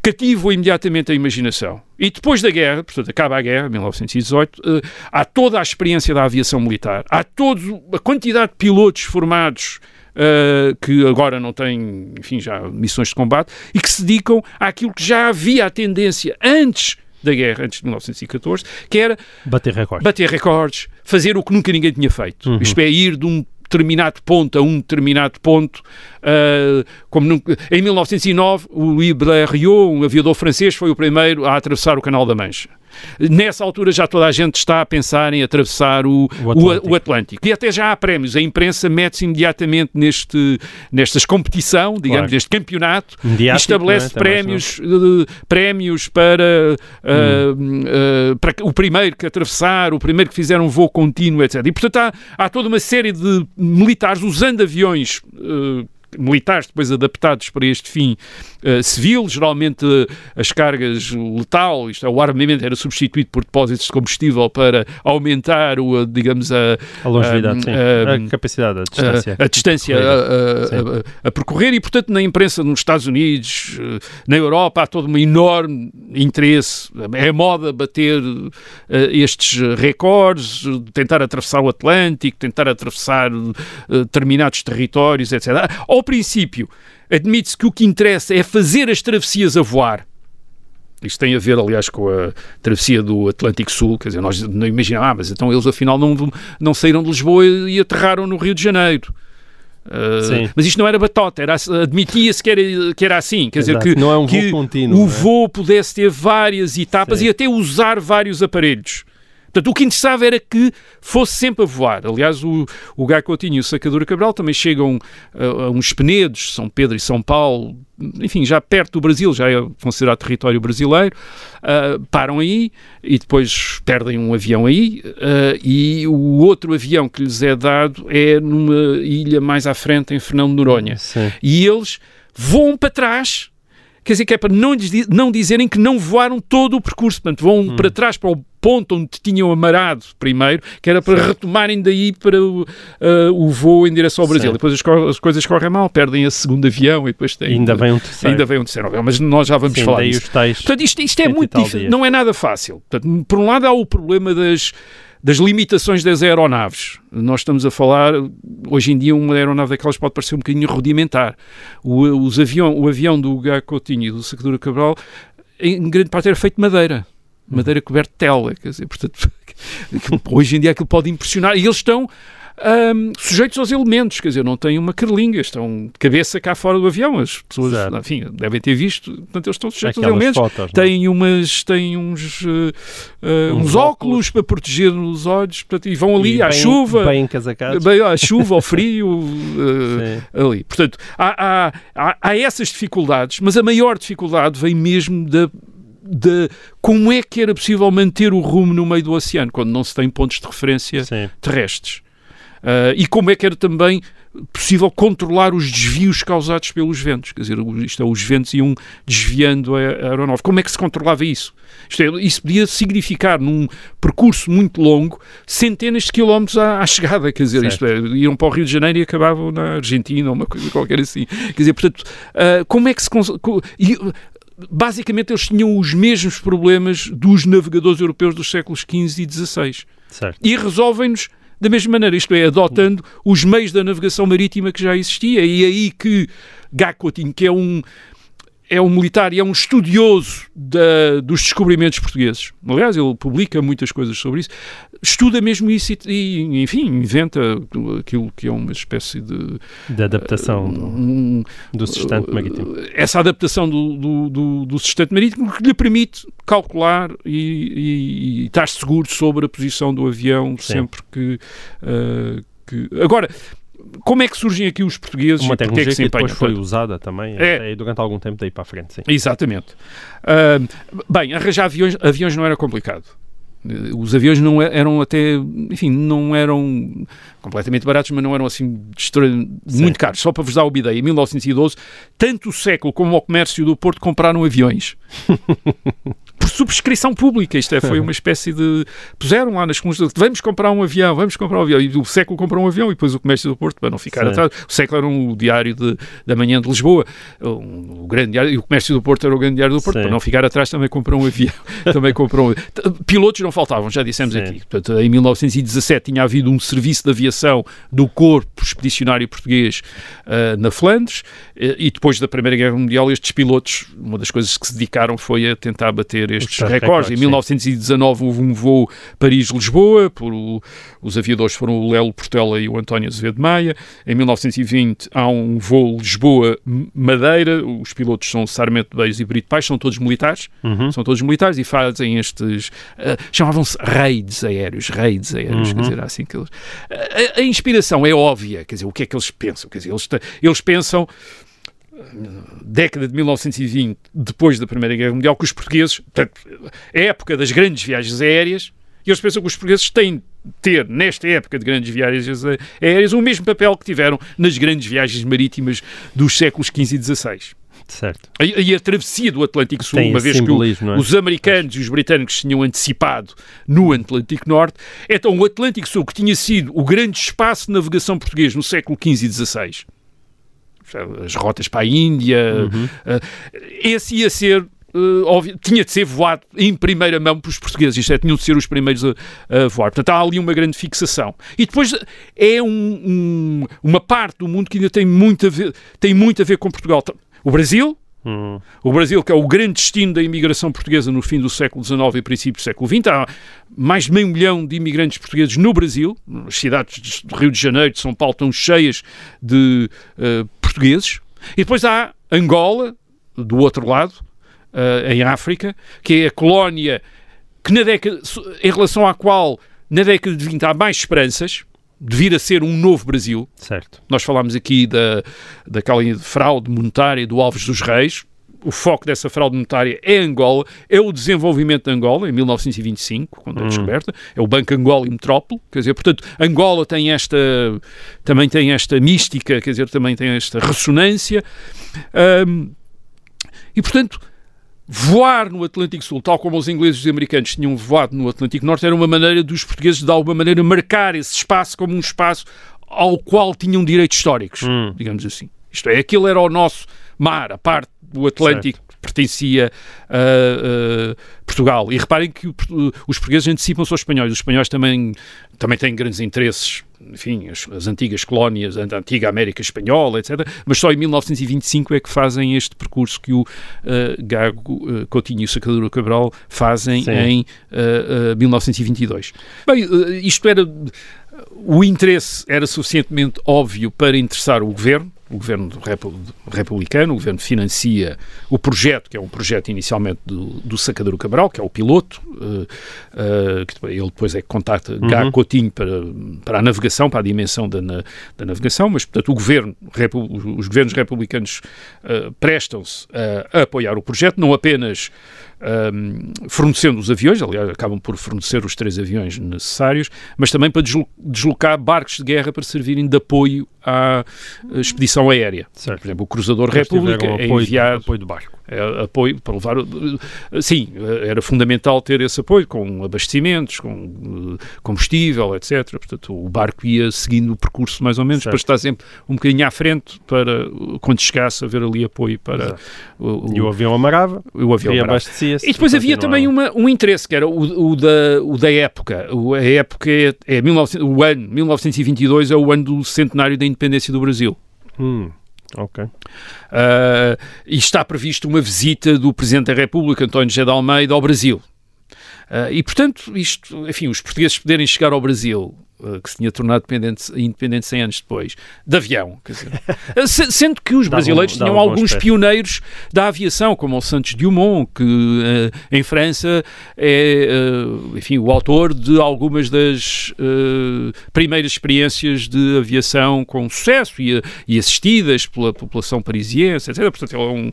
cativam imediatamente a imaginação. E depois da guerra, portanto, acaba a guerra, 1918, eh, há toda a experiência da aviação militar, há todo, a quantidade de pilotos formados eh, que agora não têm, enfim, já missões de combate e que se dedicam àquilo que já havia a tendência antes da guerra, antes de 1914, que era Bater recordes. bater recordes, fazer o que nunca ninguém tinha feito. Uhum. Isto é, ir de um determinado ponto a um determinado ponto. ah, como em 1909, o Blériot, um aviador francês, foi o primeiro a atravessar o Canal da Mancha. Nessa altura já toda a gente está a pensar em atravessar o, O o- Atlântico. o Atlântico. E até já há prémios. A imprensa mete-se imediatamente neste, nestas competição, digamos, Claro. neste campeonato, Mediático, e estabelece é? Prémios, eh, prémios para, ah, ah, para o primeiro que atravessar, o primeiro que fizer um voo contínuo, etc. E, portanto, há, há toda uma série de militares usando aviões militares depois adaptados para este fim eh, civil, geralmente eh, as cargas letal, isto é, o armamento era substituído por depósitos de combustível para aumentar o, eh, digamos, a, A longevidade, sim. ah, a capacidade, a distância. a, a distância a, a- a- a percorrer e, portanto, na imprensa nos Estados Unidos, na Europa, há todo um enorme interesse. É moda bater estes recordes, tentar atravessar o Atlântico, tentar atravessar determinados territórios, etc. Ao princípio, admite-se que o que interessa é fazer as travessias a voar. Isto tem a ver, aliás, com a travessia do Atlântico Sul. Quer dizer, nós não imaginamos, ah, mas então eles afinal não, não saíram de Lisboa e aterraram no Rio de Janeiro. Uh, Sim. mas isto não era batota, era, admitia-se que era, que era assim. Quer Exato. dizer, que, é um voo que contínuo, o é? voo pudesse ter várias etapas Sim. e até usar vários aparelhos. Portanto, o que interessava era que fosse sempre a voar. Aliás, o, o Gai Coutinho e o Sacadura Cabral também chegam a, a uns penedos, São Pedro e São Paulo, enfim, já perto do Brasil, já é considerado território brasileiro, ah, param aí e depois perdem um avião aí ah, e o outro avião que lhes é dado é numa ilha mais à frente, em Fernão de Noronha. Sim. E eles voam para trás. Quer dizer, que é para não, não dizerem que não voaram todo o percurso. Portanto, vão Hum. para trás, para o ponto onde tinham amarado primeiro, que era para retomarem daí para o, ah, o voo em direção ao Brasil. Sim. Depois as, co- as coisas correm mal, perdem a segundo avião e depois têm... Ainda vem um terceiro. Ainda vem um terceiro avião, mas nós já vamos Sim, falar disso. Portanto, isto, isto é 100 muito difícil, não é nada fácil. Portanto, por um lado há o problema das, das limitações das aeronaves. Nós estamos a falar, hoje em dia, uma aeronave daquelas pode parecer um bocadinho rudimentar. O, os avião, o avião do Gá Coutinho e do Sacadura Cabral, em grande parte era feito de madeira. Madeira coberta de tela, quer dizer, portanto, hoje em dia aquilo pode impressionar. E eles estão ahm, sujeitos aos elementos, quer dizer, não têm uma carlinga, estão de cabeça cá fora do avião. As pessoas, Certo. enfim, devem ter visto, portanto, eles estão sujeitos aos Aquelas elementos. fotos, não é? Têm, umas, têm uns, eh, Uns uns óculos. para proteger os olhos portanto, e vão ali E à bem- chuva. Bem encasacados. Bem, à chuva, ao frio, Sim. ali. Portanto, há, há, há, há essas dificuldades, mas a maior dificuldade vem mesmo da, da como é que era possível manter o rumo no meio do oceano quando não se tem pontos de referência Sim. terrestres. Ah, e como é que era também possível controlar os desvios causados pelos ventos. Quer dizer, isto é, os ventos iam desviando a, a aeronave. Como é que se controlava isso? Isto é, isso podia significar, num percurso muito longo, centenas de quilómetros à, à chegada. Quer dizer, isto é, iam para o Rio de Janeiro e acabavam na Argentina ou uma coisa qualquer assim. Quer dizer, portanto, ah, como é que se... e, basicamente, eles tinham os mesmos problemas dos navegadores europeus dos séculos XV e XVI Certo. e resolvem-nos da mesma maneira, isto é, adotando os meios da navegação marítima que já existia. E é aí que Gacotin, que é um, é um militar e é um estudioso da- dos descobrimentos portugueses, aliás, ele publica muitas coisas sobre isso, estuda mesmo isso e, enfim, inventa aquilo que é uma espécie de... De adaptação do, um, do sustento marítimo. essa adaptação do, do, do, do sustento marítimo que lhe permite calcular e, e, e estar seguro sobre a posição do avião Sim. sempre que, eh, que... Agora, como é que surgem aqui os portugueses Uma e porque é tecnologia que que, se empenham? depois foi usada também É. durante algum tempo daí para a frente, sim. Exatamente. Ah, bem, arranjar aviões, aviões não era complicado. Eh, Os aviões não eram até, enfim, não eram completamente baratos, mas não eram assim muito caros. Só para vos dar uma ideia, em 1912, tanto o século como o comércio do Porto compraram aviões. Por subscrição pública, isto é, foi uma espécie de. Puseram lá nas colunas, vamos comprar um avião, vamos comprar um avião. E o século comprou um avião e depois o comércio do Porto, para não ficar Sim. atrás. O século era um diário de, da manhã de Lisboa, um, o grande diário, e o comércio do Porto era o grande diário do Porto, Sim. para não ficar atrás também comprou um avião. também comprou um... Pilotos não faltavam, já dissemos Sim. aqui. Portanto, em 1917 tinha havido um serviço de do Corpo Expedicionário Português ah, na Flandres, eh, e depois da Primeira Guerra Mundial estes pilotos, uma das coisas que se dedicaram foi a tentar bater estes recordes. recordes, Em sim. 1919 houve um voo Paris-Lisboa, por o- os aviadores foram o Lelo Portela e o António Azevedo Maia. Em 1920 há um voo Lisboa-Madeira, os pilotos são Sarmento Beis e Brito Paes, são todos militares, Uhum. são todos militares e fazem estes, ah, chamavam-se raids aéreos, raids aéreos, Uhum. quer dizer, assim que eles... A, a inspiração é óbvia, quer dizer, o que é que eles pensam? Quer dizer, eles, eles pensam década de 1920, depois da Primeira Guerra Mundial, que os portugueses, portanto, época das grandes viagens aéreas, e eles pensam que os portugueses têm de ter, nesta época de grandes viagens aéreas, o mesmo papel que tiveram nas grandes viagens marítimas dos séculos XV e XVI. Certo. E, e a travessia do Atlântico Sul, Tem uma vez que o- é? os americanos e os britânicos tinham antecipado no Atlântico Norte, então o Atlântico Sul, que tinha sido o grande espaço de navegação português no século XV e XVI, as rotas para a Índia, Uhum. eh, esse ia ser. eh, óbvio, tinha de ser voado em primeira mão pelos portugueses, isto é, tinham de ser os primeiros a, a voar. Portanto, há ali uma grande fixação. E depois é um- um- uma parte do mundo que ainda tem muito a ver, tem muito a ver com Portugal. O Brasil, Hum, o Brasil, que é o grande destino da imigração portuguesa no fim do século XIX e princípio do século XX, há mais de meio milhão de imigrantes portugueses no Brasil. As cidades do Rio de Janeiro, de São Paulo, estão cheias de eh, portugueses. E depois há Angola, do outro lado, eh, em África, que é a colónia que na década, em relação à qual na década de 20 há mais esperanças de vir a ser um novo Brasil. certo. Nós falámos aqui da, daquela fraude monetária do Alves dos Reis. O foco dessa fraude monetária é Angola, é o desenvolvimento de Angola, em 1925, quando é descoberta, é o Banco Angola e Metrópole, quer dizer, portanto, Angola tem esta, também tem esta mística, quer dizer, também tem esta ressonância, e portanto, voar no Atlântico Sul, tal como os ingleses e os americanos tinham voado no Atlântico Norte, era uma maneira dos portugueses, de alguma maneira, marcar esse espaço como um espaço ao qual tinham direitos históricos, Hum. digamos assim. Isto é, aquele era o nosso mar, a parte do Atlântico que pertencia a, a Portugal. E reparem que os portugueses antecipam-se aos espanhóis. Os espanhóis também, também têm grandes interesses, enfim, as, as antigas colónias, a antiga América Espanhola, etc. Mas só em 1925 é que fazem este percurso que o eh, Gago, eh, Coutinho e o Sacadura Cabral fazem Sim. em eh, eh, 1922. Bem, isto era o interesse era suficientemente óbvio para interessar o governo, o governo republicano, o governo financia o projeto, que é um projeto inicialmente do, do Sacadura Cabral, que é o piloto, uh, uh, que ele depois é que contacta uhum. Gá Coutinho para, para a navegação, para a dimensão da, na, da navegação, mas, portanto, o governo, os governos republicanos uh, prestam-se a, a apoiar o projeto, não apenas um, fornecendo os aviões, aliás, acabam por fornecer os três aviões necessários, mas também para deslocar barcos de guerra para servirem de apoio à expedição aérea. Certo. Por exemplo, o Cruzador República é enviado... Apoio do barco apoio para levar. Sim, era fundamental ter esse apoio com abastecimentos, com eh, combustível, etc. Portanto, o barco ia seguindo o percurso mais ou menos certo. para estar sempre um bocadinho à frente para quando chegasse haver ali apoio para. O, o, e o avião amarava, o avião e abastecia-se. E depois havia também uma, um interesse que era o, o, da, o da época. O, a época é, é 19, o ano 1922 é o ano do centenário da independência do Brasil. Hum. Ok. Uh, e está previsto uma visita do Presidente da República, António José de Almeida, ao Brasil. Uh, e, portanto, isto, enfim, os portugueses poderem chegar ao Brasil que se tinha tornado independente, independente 100 anos depois, de avião. Dizer, eh, sendo que os brasileiros tinham alguns pioneiros da aviação, como o Santos Dumont, que uh, em França é, uh, enfim, o autor de algumas das uh, primeiras experiências de aviação com sucesso e, e assistidas pela população parisiense, etc. Portanto, é um,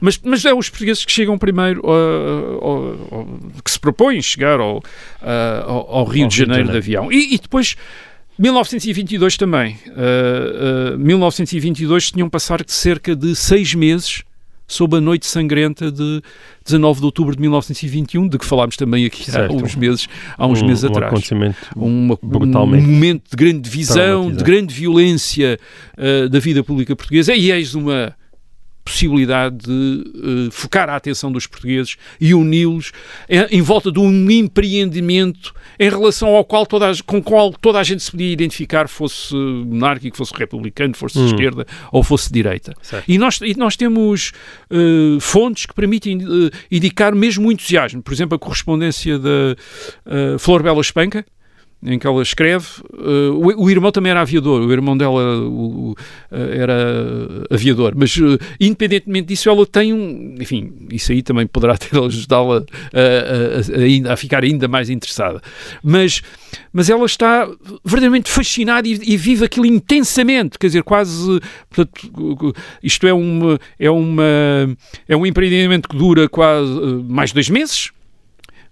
mas, mas é os portugueses que chegam primeiro, que se propõem chegar ao, ao, ao Rio, de, Janeiro de avião. E, e depois 1922 também. Uh, uh, 1922 tinham passado cerca de seis meses sob a noite sangrenta de 19 de outubro de 1921, de que falámos também aqui certo. há uns meses, há uns um, meses um atrás. Acontecimento Uma, um momento de grande divisão, de grande violência uh, da vida pública portuguesa, e eis uma possibilidade de uh, focar a atenção dos portugueses e uni-los em, em, volta de um empreendimento em relação ao qual toda a, com qual toda a gente se podia identificar, fosse monárquico, fosse republicano, fosse hum. esquerda ou fosse direita. E nós, e nós temos uh, fontes que permitem uh, indicar mesmo o entusiasmo. Por exemplo, a correspondência da Flor Bela Espanca, em que ela escreve. Uh, o, o, irmão também era aviador, o irmão dela o, uh, era aviador, mas uh, independentemente disso, ela tem um. Enfim, isso aí também poderá ter ajudá-la a, a, a, ficar ainda mais interessada. Mas, mas ela está verdadeiramente fascinada e, e vive aquilo intensamente, quer dizer, quase. Portanto, isto é, uma, é, uma, é um empreendimento que dura quase mais de dois meses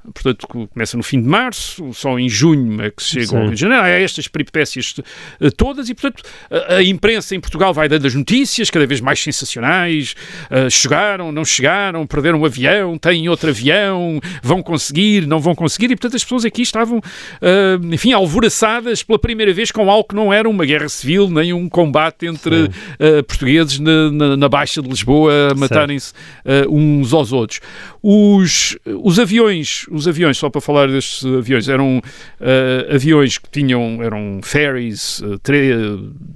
portanto, começa no fim de março, só em junho é que se chega ao Rio de Janeiro. Há estas peripécias eh, todas e, portanto, a, imprensa em Portugal vai dando as notícias cada vez mais sensacionais. Uh, chegaram, não chegaram, perderam um avião, têm outro avião, vão conseguir, não vão conseguir. E, portanto, as pessoas aqui estavam, uh, enfim, alvoraçadas pela primeira vez com algo que não era uma guerra civil, nem um combate entre uh, portugueses na, na, na, Baixa de Lisboa a matarem-se uns aos outros. Os, os aviões os aviões, só para falar destes aviões, eram uh, aviões que tinham, eram ferries uh,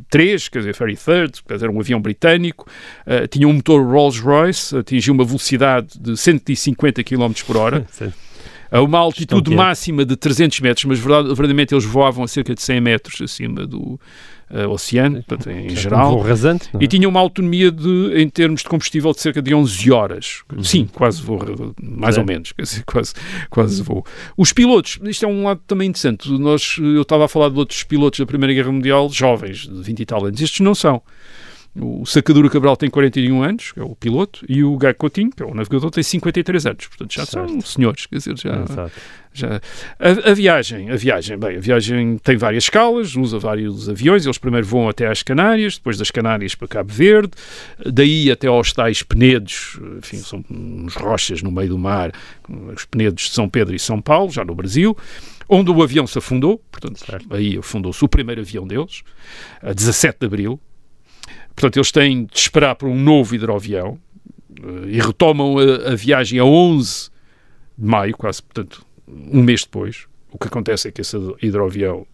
três, quer dizer, ferry third, quer dizer, era um avião britânico, uh, tinha um motor Rolls-Royce, atingia uma velocidade de 150 km por hora. a uma altitude máxima de 300 metros, mas verdadeiramente eles voavam a cerca de 100 metros acima do, uh, oceano, portanto, em Já geral. Um rasante, é? E tinha uma autonomia de, em termos de combustível de cerca de 11 horas. Uhum. Sim, quase voo, mais é. ou menos, quase, quase voo. Os pilotos, isto é um lado também interessante. Nós, eu estava a falar de outros pilotos da Primeira Guerra Mundial, jovens, de 20 e tal anos. Estes não são. O Sacadura Cabral tem 41 anos, que é o piloto, e o Gai Coutinho, que é o navegador, tem 53 anos. Portanto, já certo. são senhores, quer dizer, já... já a, a, viagem, a viagem, bem, a viagem tem várias escalas, usa vários aviões, eles primeiro vão até às Canárias, depois das Canárias para Cabo Verde, daí até aos tais Penedos, enfim, são uns rochas no meio do mar, os Penedos de São Pedro e São Paulo, já no Brasil, onde o avião se afundou, portanto, certo. aí afundou-se o primeiro avião deles, a 17 de Abril, Portanto, eles têm de esperar por um novo hidroavião uh, e retomam a, a, viagem a 11 de maio, quase, portanto, um mês depois. O que acontece é que esse hidroavião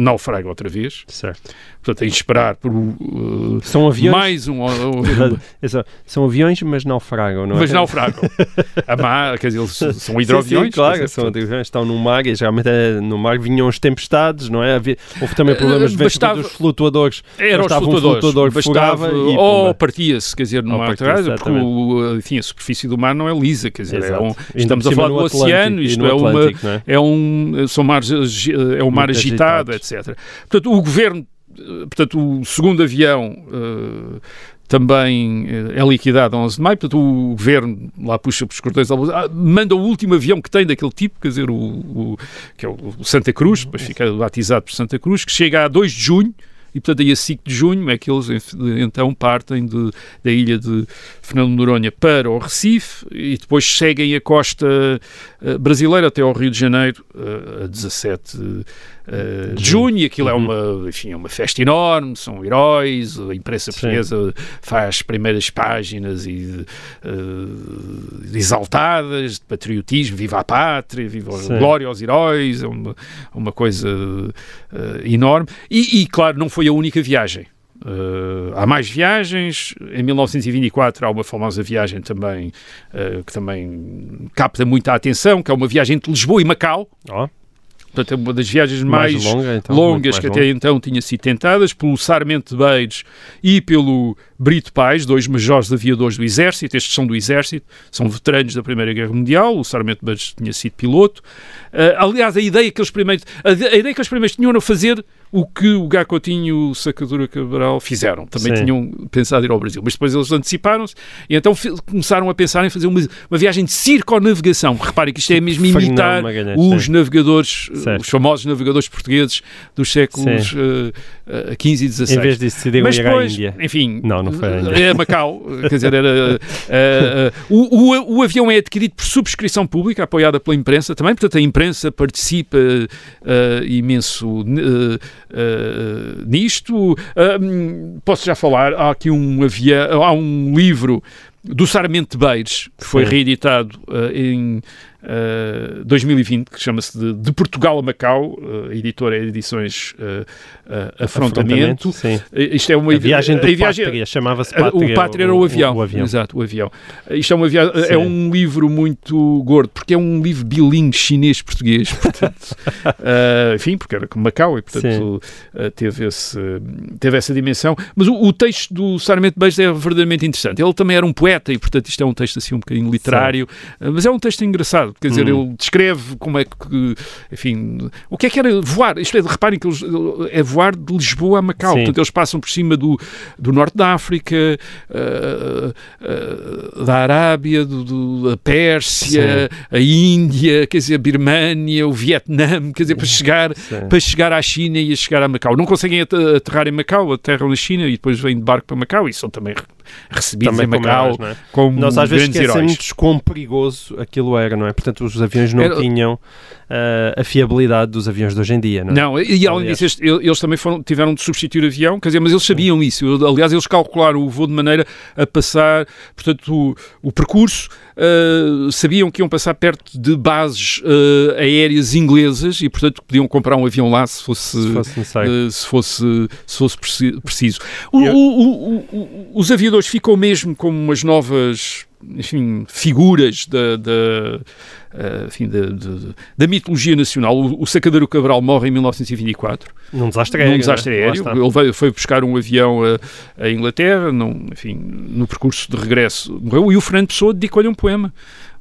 naufraga outra vez. Certo. Portanto, tem de esperar por uh, São aviões. mais um. Exato. São aviões, mas naufragam, não é? mas naufragam. A mar, quer dizer, eles são Sim, sim, hidroaviões. claro, são hidroaviões, estão no mar e geralmente é, no mar vinham as tempestades, não é? Havia, houve também problemas de vez em bastava- dos flutuadores. Eram os Bastava um flutuadores. flutuador bastava, e ou partia-se, quer dizer, numa partia-se, altura, porque o, enfim, a superfície do mar não é lisa, quer dizer, é um- estamos a falar no do Atlântico oceano, isto no é uma, Atlântico, é? é um, são mares, agi- é um mar Muito agitado, agitados. etc. Portanto, o governo, eh, portanto, o segundo avião eh, também eh, é liquidado a 11 de maio, portanto, o governo lá puxa os cordões, ah, manda o último avião que tem daquele tipo, quer dizer, o, o- que é o Santa Cruz, depois fica batizado por Santa Cruz, que chega a 2 de junho, e portanto aí a 5 de junho é que eles então partem de, da ilha de Fernando de Noronha para o Recife e depois seguem a costa eh, brasileira até ao Rio de Janeiro eh, a 17 eh, de junho e aquilo é uma, enfim, é uma festa enorme, são heróis, a imprensa Sim. portuguesa faz primeiras páginas e, eh, exaltadas de patriotismo, viva a pátria, viva a Sim. glória aos heróis, é uma, uma coisa eh, enorme. E, e, claro, não foi a única viagem. Eh, há mais viagens. Em 1924 há uma famosa viagem também eh, que também capta muita atenção, que é uma viagem entre Lisboa e Macau. Ó, Portanto, é uma das viagens mais, mais, longa, então, longas muito que mais até longa. então tinha sido tentadas pelo Sarmento de Beires e pelo Brito Pais, dois majores aviadores do Exército. Estes são do Exército, são veteranos da Primeira Guerra Mundial. O Sarmento de Beires tinha sido piloto. Ah, aliás, a ideia que eles primeiros, a, a ideia que eles primeiros tinham era fazer o que o Gacotinho e o Sacadura Cabral fizeram. Também Sim. tinham pensado em ir ao Brasil, mas depois eles anteciparam-se e então começaram a pensar em fazer uma, uma viagem de circonavegação. Reparem que isto é mesmo imitar os sim. navegadores, Certo. os famosos navegadores portugueses dos séculos eh, eh, 15 e 16. Em vez disso, decidiram Mas ir à depois, Índia. enfim, Não, não foi à Índia. é Macau, quer dizer, era, eh, eh, o, o, o avião é adquirido por subscrição pública, apoiada pela imprensa também, portanto a imprensa participa eh, imenso nisto. Posso já falar, há aqui um avião, há um livro do Sarmento Beires, que foi reeditado em eh, 2020, que chama-se de, de Portugal a Macau, eh, a editora é Edições eh, eh, Afrontamento. Sim. Eh, Isto é uma A viagem do a viagem- Pátria, chamava-se Uh, Pátria. o Pátria era o avião. O, avião. Exato, o avião. Uh, Isto é, uma via... Sim. é um livro muito gordo, porque é um livro bilingue chinês-português, portanto, uh, enfim, porque era como Macau e, portanto, uh, teve, esse, teve essa dimensão. Mas o, o texto do Sarmento Beijos é verdadeiramente interessante. Ele também era um poeta e, portanto, isto é um texto assim um bocadinho literário, uh, mas é um texto engraçado, quer dizer, Hum. ele descreve como é que, enfim, o que é que era voar. Isto é, reparem que eles, é voar de Lisboa a Macau, Sim. portanto, eles passam por cima do, do norte da África, uh, uh, da Arábia, do, do- da Pérsia, a Índia, quer dizer, a Birmânia, o Vietnã, quer dizer, para chegar, Sim. para chegar à China e a chegar a Macau. Não conseguem ate- aterrar em Macau, aterram na China e depois vêm de barco para Macau e são também recebidos Também em como Macau heróis, não é? como Nós às vezes esquecemos quão perigoso aquilo era, não é? Portanto, os aviões não Era- tinham ah, a fiabilidade dos aviões de hoje em dia, não é? Não, e além disso, este- eles também foram- tiveram de substituir o avião, quer dizer, mas eles sabiam isso. Aliás, eles calcularam o voo de maneira a passar, portanto, o, o percurso, ah, sabiam que iam passar perto de bases ah, aéreas inglesas e, portanto, podiam comprar um avião lá se fosse. Se fosse necessário. eh, se fosse, se fosse preci- preciso. O- Eu- o- o- os aviadores ficam mesmo como umas novas enfim, figuras da, da, eh, enfim, da, da- da mitologia nacional. O, o Sacadeiro Cabral morre em 1924 Num desastre aéreo. num desastre não é? Lá aéreo. Ele veio, foi buscar um avião a Inglaterra, não, enfim, no percurso de regresso morreu. E o Fernando Pessoa dedicou-lhe um poema.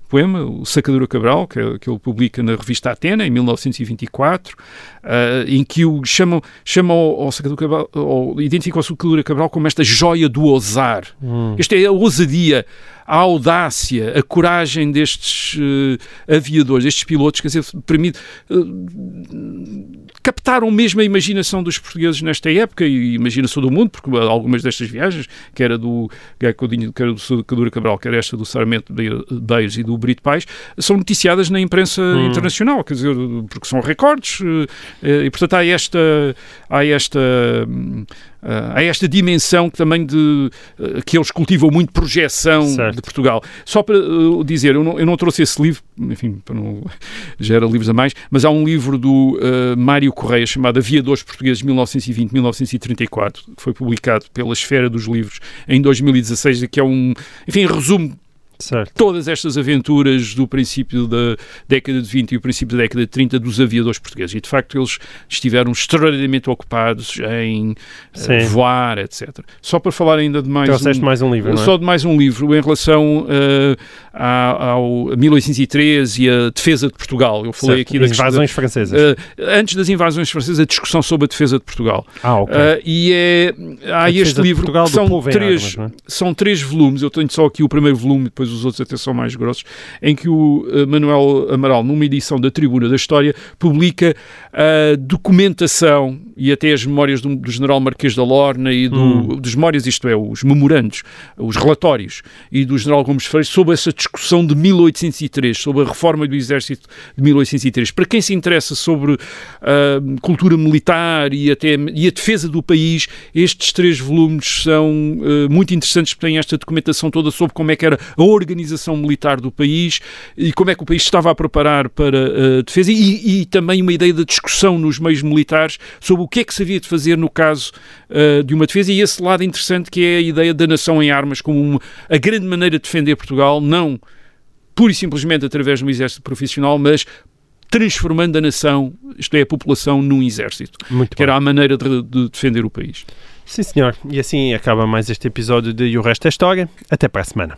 Poema, o Sacadura Cabral, que, que ele publica na revista Atena, em 1924, ah, em que o chamam, chamam ao, ao Sacadura Cabral, ou identificam o Sacadura Cabral como esta joia do ousar. Hum. Esta é a ousadia, a audácia, a coragem destes eh, aviadores, destes pilotos, quer dizer, permite, eh, captaram mesmo a imaginação dos portugueses nesta época e a imaginação do mundo, porque algumas destas viagens, que era do Gai Codinho, que era do Sacadura Cabral, que era esta do Sarmento Be- Beires e do Brito Pais, são noticiadas na imprensa internacional, quer dizer, porque são recordes eh, e, portanto, há esta, há esta hum, Uh, há esta dimensão que também de uh, que eles cultivam muito projeção Certo. de Portugal. Só para uh, dizer, eu não, eu não trouxe esse livro, enfim, para não gera livros a mais, mas há um livro do Mário Correia chamado Aviadores Portugueses 1920-1934, que foi publicado pela Esfera dos Livros em 2016, que é um, enfim, resumo Certo. todas estas aventuras do princípio da década de 20 e o princípio da década de 30 dos aviadores portugueses. E, de facto, eles estiveram extraordinariamente ocupados em Sim. voar, etc. Só para falar ainda de mais um, mais um livro, é? só de mais um livro em relação eh, à- ao 1803 e a defesa de Portugal. Eu falei Certo. aqui da questão da- invasões francesas. eh, antes das invasões francesas, a discussão sobre a defesa de Portugal. ah, ok. E é, há A este livro Portugal que são três, armas, é? são três volumes, eu tenho só aqui o primeiro volume, depois os outros até são mais grossos, em que o eh, Manuel Amaral, numa edição da Tribuna da História, publica a documentação e até as memórias do, do general Marquês da Lorna e do, Hum. dos memórias, isto é, os memorandos, os relatórios, e do general Gomes Freire sobre essa discussão de 1803, sobre a reforma do exército de 1803. Para quem se interessa sobre a cultura militar e até e a defesa do país, estes três volumes são eh, muito interessantes porque têm esta documentação toda sobre como é que era a organização militar do país e como é que o país estava a preparar para a defesa e, e também uma ideia da discussão nos meios militares sobre o que é que se havia de fazer no caso eh, de uma defesa e esse lado interessante que é a ideia da nação em armas como uma- a grande maneira de defender Portugal, não pura e simplesmente através de um exército profissional, mas transformando a nação, isto é, a população, num exército, Muito que bem. era a maneira de, de defender o país. Sim, senhor. E assim acaba mais este episódio de E o Resto é História. Até para a semana.